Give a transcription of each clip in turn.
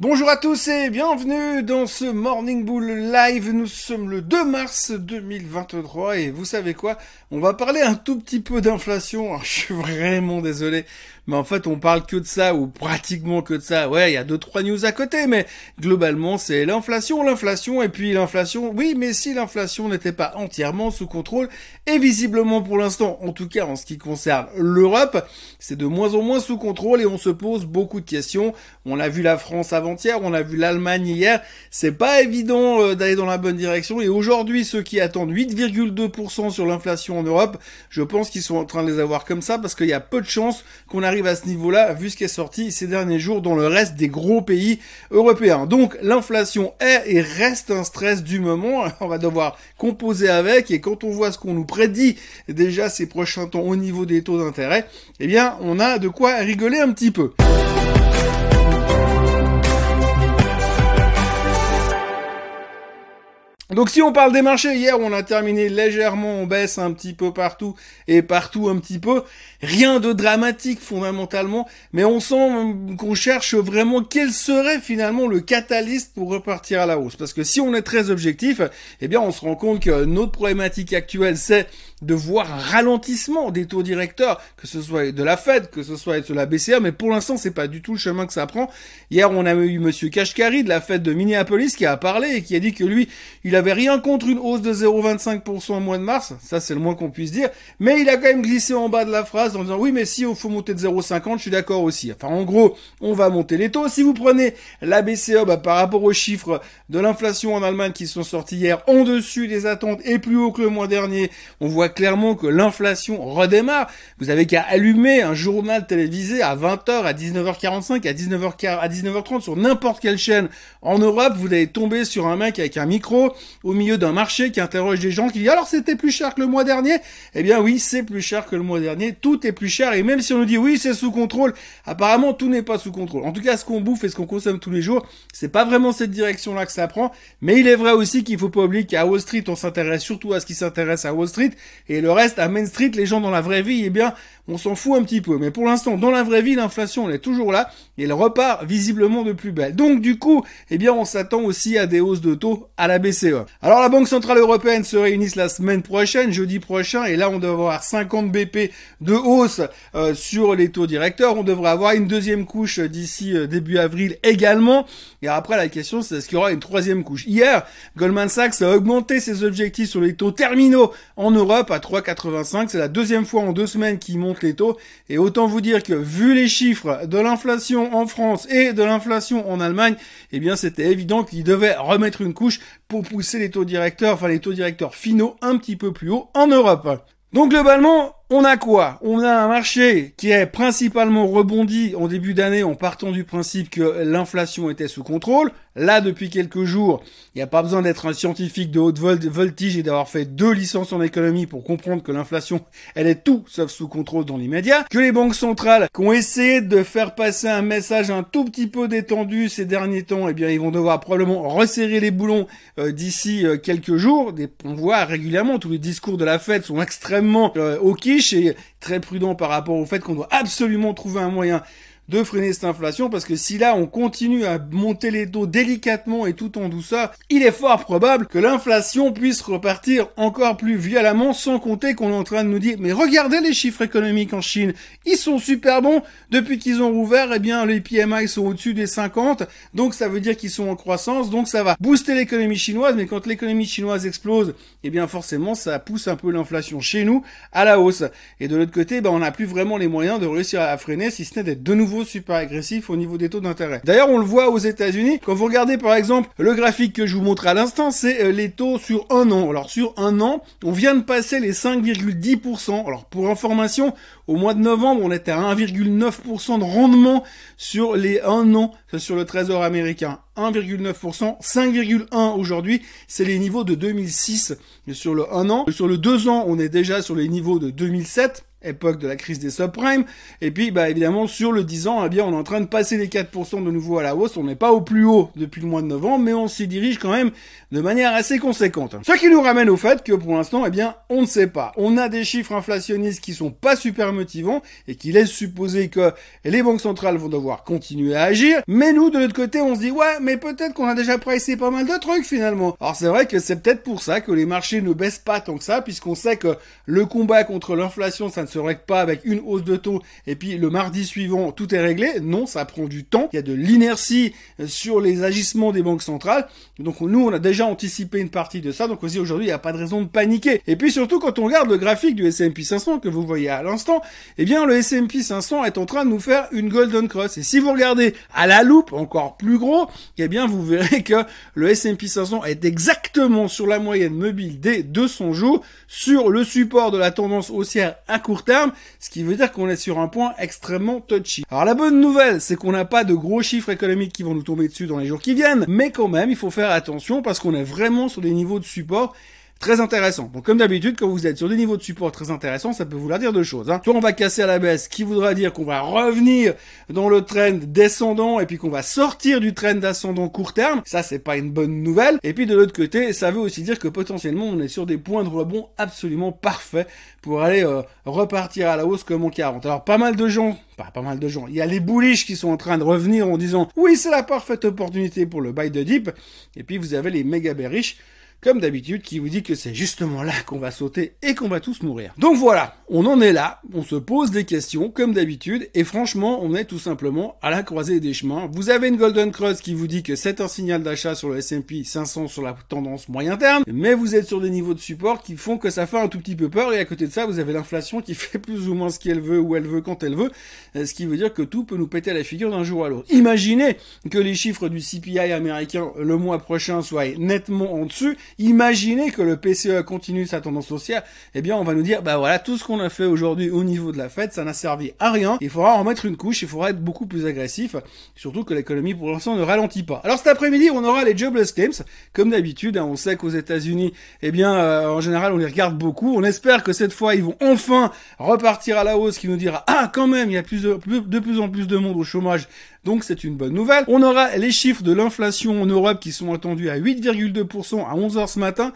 Bonjour à tous et bienvenue dans ce Morning Bull Live. Nous sommes le 2 mars 2023 et vous savez quoi? On va parler un tout petit peu d'inflation. Je suis vraiment désolé mais en fait on parle que de ça ou pratiquement que de ça. Ouais, il y a deux trois news à côté, mais globalement c'est l'inflation, l'inflation et puis l'inflation. Oui, mais si l'inflation n'était pas entièrement sous contrôle et visiblement pour l'instant, en tout cas en ce qui concerne l'Europe, c'est de moins en moins sous contrôle et on se pose beaucoup de questions. On a vu la France on a vu l'Allemagne hier. C'est pas évident euh, d'aller dans la bonne direction et aujourd'hui ceux qui attendent 8,2% sur l'inflation en Europe, je pense qu'ils sont en train de les avoir comme ça parce qu'il y a peu de chances qu'on arrive arrive à ce niveau-là, vu ce qui est sorti ces derniers jours dans le reste des gros pays européens. Donc l'inflation est et reste un stress du moment. On va devoir composer avec et quand on voit ce qu'on nous prédit déjà ces prochains temps au niveau des taux d'intérêt, eh bien on a de quoi rigoler un petit peu. Donc si on parle des marchés, hier on a terminé légèrement en baisse un petit peu partout et partout un petit peu. Rien de dramatique fondamentalement, mais on sent qu'on cherche vraiment quel serait finalement le catalyste pour repartir à la hausse. Parce que si on est très objectif, eh bien on se rend compte que notre problématique actuelle c'est de voir un ralentissement des taux directeurs, que ce soit de la Fed, que ce soit de la BCA, mais pour l'instant c'est pas du tout le chemin que ça prend. Hier on a eu Monsieur Kashkari de la Fed de Minneapolis qui a parlé et qui a dit que lui il avait rien contre une hausse de 0,25% au mois de mars, ça c'est le moins qu'on puisse dire, mais il a quand même glissé en bas de la phrase en disant oui mais si il faut monter de 0,50 je suis d'accord aussi. Enfin en gros on va monter les taux. Si vous prenez la BCE bah, par rapport aux chiffres de l'inflation en Allemagne qui sont sortis hier en dessus des attentes et plus haut que le mois dernier, on voit clairement que l'inflation redémarre. Vous avez qu'à allumer un journal télévisé à 20h, à 19h45, à 19h à 19h30 sur n'importe quelle chaîne en Europe, vous allez tomber sur un mec avec un micro au milieu d'un marché qui interroge des gens qui disent alors c'était plus cher que le mois dernier? Eh bien oui, c'est plus cher que le mois dernier, tout est plus cher. Et même si on nous dit oui, c'est sous contrôle, apparemment tout n'est pas sous contrôle. En tout cas, ce qu'on bouffe et ce qu'on consomme tous les jours, c'est pas vraiment cette direction-là que ça prend, mais il est vrai aussi qu'il faut pas oublier qu'à Wall Street, on s'intéresse surtout à ce qui s'intéresse à Wall Street et le reste à Main Street, les gens dans la vraie vie, eh bien, on s'en fout un petit peu. Mais pour l'instant, dans la vraie vie, l'inflation, elle est toujours là et elle repart visiblement de plus belle. Donc du coup, eh bien, on s'attend aussi à des hausses de taux à la BCE. Alors la Banque Centrale Européenne se réunit la semaine prochaine, jeudi prochain, et là on devrait avoir 50 BP de hausse euh, sur les taux directeurs. On devrait avoir une deuxième couche d'ici euh, début avril également. Et après la question c'est est-ce qu'il y aura une troisième couche? Hier, Goldman Sachs a augmenté ses objectifs sur les taux terminaux en Europe à 3,85. C'est la deuxième fois en deux semaines qu'il les taux. Et autant vous dire que vu les chiffres de l'inflation en France et de l'inflation en Allemagne, eh bien c'était évident qu'il devait remettre une couche pour pousser les taux directeurs, enfin les taux directeurs finaux un petit peu plus haut en Europe. Donc globalement, on a quoi? On a un marché qui est principalement rebondi en début d'année en partant du principe que l'inflation était sous contrôle. Là, depuis quelques jours, il n'y a pas besoin d'être un scientifique de haute voltige et d'avoir fait deux licences en économie pour comprendre que l'inflation, elle est tout sauf sous contrôle dans l'immédiat. Que les banques centrales qui ont essayé de faire passer un message un tout petit peu détendu ces derniers temps, eh bien, ils vont devoir probablement resserrer les boulons euh, d'ici euh, quelques jours. on voit régulièrement tous les discours de la fête sont extrêmement euh, au quiche et très prudents par rapport au fait qu'on doit absolument trouver un moyen de freiner cette inflation parce que si là on continue à monter les taux délicatement et tout en douceur, il est fort probable que l'inflation puisse repartir encore plus violemment sans compter qu'on est en train de nous dire mais regardez les chiffres économiques en Chine, ils sont super bons. Depuis qu'ils ont rouvert, eh bien les PMI sont au-dessus des 50, donc ça veut dire qu'ils sont en croissance, donc ça va booster l'économie chinoise, mais quand l'économie chinoise explose, eh bien forcément ça pousse un peu l'inflation chez nous à la hausse. Et de l'autre côté, ben, on n'a plus vraiment les moyens de réussir à freiner si ce n'est d'être de nouveau super agressif au niveau des taux d'intérêt. D'ailleurs, on le voit aux États-Unis. Quand vous regardez par exemple le graphique que je vous montre à l'instant, c'est euh, les taux sur un an. Alors sur un an, on vient de passer les 5,10%. Alors pour information, au mois de novembre, on était à 1,9% de rendement sur les un an sur le trésor américain. 1,9%, 5,1 aujourd'hui, c'est les niveaux de 2006 sur le 1 an. Sur le 2 ans, on est déjà sur les niveaux de 2007. Époque de la crise des subprimes. Et puis, bah, évidemment, sur le 10 ans, eh bien, on est en train de passer les 4% de nouveau à la hausse. On n'est pas au plus haut depuis le mois de novembre, mais on s'y dirige quand même de manière assez conséquente. Ce qui nous ramène au fait que pour l'instant, eh bien, on ne sait pas. On a des chiffres inflationnistes qui sont pas super motivants et qui laissent supposer que les banques centrales vont devoir continuer à agir. Mais nous, de l'autre côté, on se dit, ouais, mais peut-être qu'on a déjà pricé pas mal de trucs finalement. Alors c'est vrai que c'est peut-être pour ça que les marchés ne baissent pas tant que ça, puisqu'on sait que le combat contre l'inflation, ça ne se règle pas avec une hausse de taux et puis le mardi suivant, tout est réglé. Non, ça prend du temps. Il y a de l'inertie sur les agissements des banques centrales. Donc nous, on a déjà anticipé une partie de ça. Donc aussi aujourd'hui, il n'y a pas de raison de paniquer. Et puis surtout, quand on regarde le graphique du S&P 500 que vous voyez à l'instant, eh bien le S&P 500 est en train de nous faire une golden cross. Et si vous regardez à la loupe, encore plus gros, eh bien vous verrez que le S&P 500 est exactement sur la moyenne mobile des 200 jours, sur le support de la tendance haussière à terme, ce qui veut dire qu'on est sur un point extrêmement touchy. Alors la bonne nouvelle, c'est qu'on n'a pas de gros chiffres économiques qui vont nous tomber dessus dans les jours qui viennent, mais quand même, il faut faire attention parce qu'on est vraiment sur des niveaux de support très intéressant. Donc comme d'habitude, quand vous êtes sur des niveaux de support très intéressants, ça peut vouloir dire deux choses. Hein. Soit on va casser à la baisse, qui voudra dire qu'on va revenir dans le trend descendant et puis qu'on va sortir du trend ascendant court terme. Ça, c'est pas une bonne nouvelle. Et puis de l'autre côté, ça veut aussi dire que potentiellement on est sur des points de rebond absolument parfaits pour aller euh, repartir à la hausse comme en 40. Alors pas mal de gens, pas pas mal de gens, il y a les bullish qui sont en train de revenir en disant oui c'est la parfaite opportunité pour le buy de dip. Et puis vous avez les méga bearish comme d'habitude, qui vous dit que c'est justement là qu'on va sauter et qu'on va tous mourir. Donc voilà, on en est là, on se pose des questions, comme d'habitude, et franchement, on est tout simplement à la croisée des chemins. Vous avez une Golden Cross qui vous dit que c'est un signal d'achat sur le S&P 500 sur la tendance moyen terme, mais vous êtes sur des niveaux de support qui font que ça fait un tout petit peu peur, et à côté de ça, vous avez l'inflation qui fait plus ou moins ce qu'elle veut, où elle veut, quand elle veut, ce qui veut dire que tout peut nous péter à la figure d'un jour à l'autre. Imaginez que les chiffres du CPI américain le mois prochain soient nettement en dessus, imaginez que le PCE continue sa tendance haussière, eh bien on va nous dire, bah voilà, tout ce qu'on a fait aujourd'hui au niveau de la fête, ça n'a servi à rien, il faudra en mettre une couche, il faudra être beaucoup plus agressif, surtout que l'économie pour l'instant ne ralentit pas. Alors cet après-midi, on aura les jobless claims, comme d'habitude, hein, on sait qu'aux États-Unis, eh bien euh, en général on les regarde beaucoup, on espère que cette fois ils vont enfin repartir à la hausse, qui nous dira, ah quand même, il y a plus de plus en plus de monde au chômage, donc c'est une bonne nouvelle. On aura les chiffres de l'inflation en Europe qui sont attendus à 8,2% à 11h ce matin.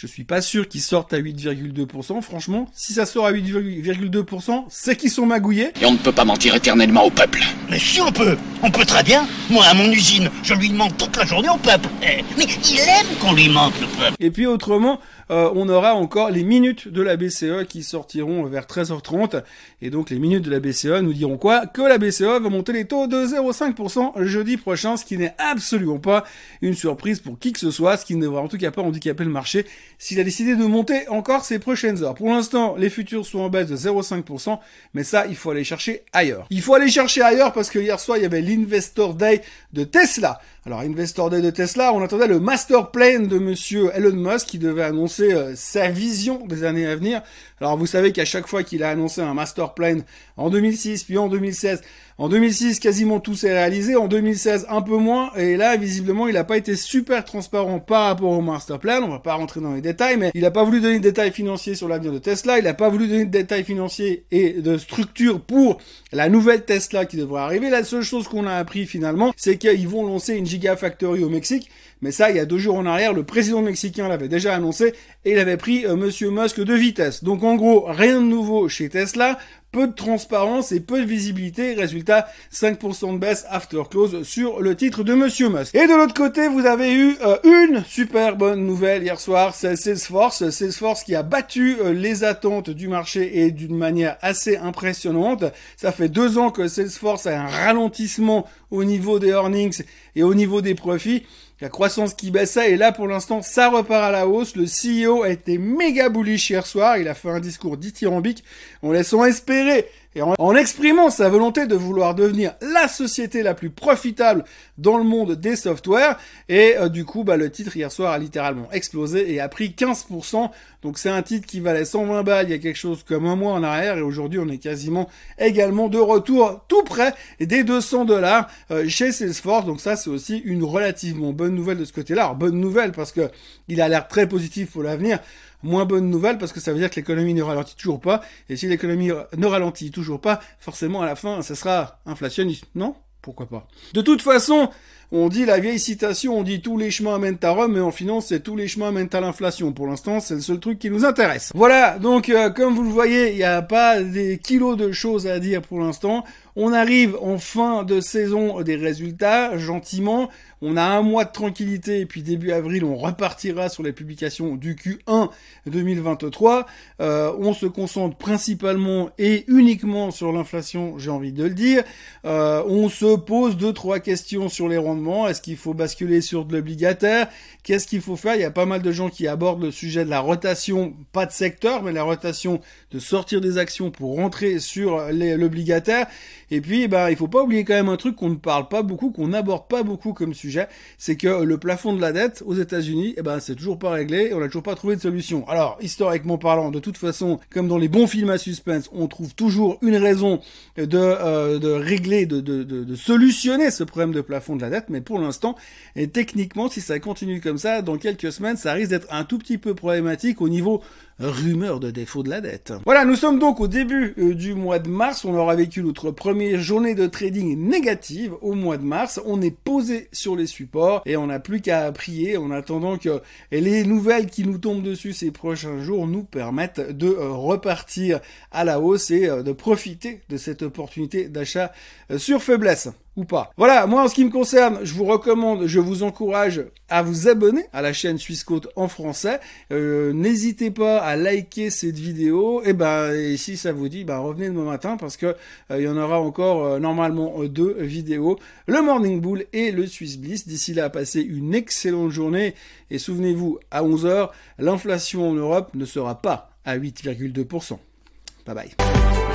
Je suis pas sûr qu'ils sortent à 8,2%. Franchement, si ça sort à 8,2%, c'est qu'ils sont magouillés. Et on ne peut pas mentir éternellement au peuple. Mais si on peut, on peut très bien. Moi, à mon usine, je lui demande toute la journée au peuple. Eh, mais il aime qu'on lui mente, le peuple. Et puis autrement, euh, on aura encore les minutes de la BCE qui sortiront vers 13h30. Et donc les minutes de la BCE nous diront quoi? Que la BCE va monter les taux de 0,5% jeudi prochain, ce qui n'est absolument pas une surprise pour qui que ce soit, ce qui ne devrait en tout cas pas handicaper le marché s'il a décidé de monter encore ces prochaines heures. Pour l'instant, les futurs sont en baisse de 0,5%, mais ça, il faut aller chercher ailleurs. Il faut aller chercher ailleurs parce que hier soir, il y avait l'Investor Day de Tesla. Alors, Investor Day de Tesla, on attendait le master plan de monsieur Elon Musk qui devait annoncer euh, sa vision des années à venir. Alors, vous savez qu'à chaque fois qu'il a annoncé un master plan en 2006, puis en 2016, en 2006, quasiment tout s'est réalisé. En 2016, un peu moins. Et là, visiblement, il n'a pas été super transparent par rapport au master plan. On va pas rentrer dans les détails, mais il n'a pas voulu donner de détails financiers sur l'avenir de Tesla. Il n'a pas voulu donner de détails financiers et de structure pour la nouvelle Tesla qui devrait arriver. La seule chose qu'on a appris finalement, c'est qu'ils vont lancer une Gigafactory au Mexique. Mais ça, il y a deux jours en arrière, le président mexicain l'avait déjà annoncé et il avait pris euh, Monsieur Musk de vitesse. Donc en gros, rien de nouveau chez Tesla peu de transparence et peu de visibilité. Résultat, 5% de baisse after close sur le titre de Monsieur Musk. Et de l'autre côté, vous avez eu euh, une super bonne nouvelle hier soir, c'est Salesforce. Salesforce qui a battu euh, les attentes du marché et d'une manière assez impressionnante. Ça fait deux ans que Salesforce a un ralentissement au niveau des earnings et au niveau des profits la croissance qui baissait et là pour l'instant ça repart à la hausse. Le CEO a été méga bullish hier soir, il a fait un discours dithyrambique. En laissant espérer et en, exprimant sa volonté de vouloir devenir la société la plus profitable dans le monde des softwares. Et euh, du coup, bah, le titre hier soir a littéralement explosé et a pris 15%. Donc c'est un titre qui valait 120 balles il y a quelque chose comme un mois en arrière et aujourd'hui on est quasiment également de retour tout près des 200 dollars euh, chez Salesforce. Donc ça c'est aussi une relativement bonne nouvelle de ce côté-là. Bonne nouvelle parce que il a l'air très positif pour l'avenir. Moins bonne nouvelle parce que ça veut dire que l'économie ne ralentit toujours pas. Et si l'économie ne ralentit toujours pas, forcément à la fin, ça sera inflationniste. Non? Pourquoi pas? De toute façon, on dit la vieille citation, on dit tous les chemins amènent à Rome, mais en finance, c'est tous les chemins amènent à l'inflation. Pour l'instant, c'est le seul truc qui nous intéresse. Voilà, donc euh, comme vous le voyez, il n'y a pas des kilos de choses à dire pour l'instant. On arrive en fin de saison des résultats, gentiment. On a un mois de tranquillité et puis début avril, on repartira sur les publications du Q1 2023. Euh, on se concentre principalement et uniquement sur l'inflation, j'ai envie de le dire. Euh, on se pose deux trois questions sur les rendements. Est-ce qu'il faut basculer sur de l'obligataire? Qu'est-ce qu'il faut faire? Il y a pas mal de gens qui abordent le sujet de la rotation, pas de secteur, mais la rotation de sortir des actions pour rentrer sur l'obligataire. Et puis, bah, il faut pas oublier quand même un truc qu'on ne parle pas beaucoup, qu'on n'aborde pas beaucoup comme sujet, c'est que le plafond de la dette aux États-Unis, eh ben, c'est toujours pas réglé et on n'a toujours pas trouvé de solution. Alors, historiquement parlant, de toute façon, comme dans les bons films à suspense, on trouve toujours une raison de, euh, de régler, de, de, de, de, solutionner ce problème de plafond de la dette, mais pour l'instant, et techniquement, si ça continue comme ça, dans quelques semaines, ça risque d'être un tout petit peu problématique au niveau rumeur de défaut de la dette. Voilà, nous sommes donc au début euh, du mois de mars. On aura vécu notre première journée de trading négative au mois de mars. On est posé sur les supports et on n'a plus qu'à prier en attendant que les nouvelles qui nous tombent dessus ces prochains jours nous permettent de euh, repartir à la hausse et euh, de profiter de cette opportunité d'achat sur faiblesse pas. Voilà, moi en ce qui me concerne, je vous recommande, je vous encourage à vous abonner à la chaîne Suisse Côte en français. Euh, n'hésitez pas à liker cette vidéo. Et ben, et si ça vous dit, ben revenez demain matin parce que euh, il y en aura encore euh, normalement deux vidéos, le Morning Bull et le Swiss Bliss. D'ici là, passez une excellente journée et souvenez-vous, à 11h, l'inflation en Europe ne sera pas à 8,2%. Bye bye.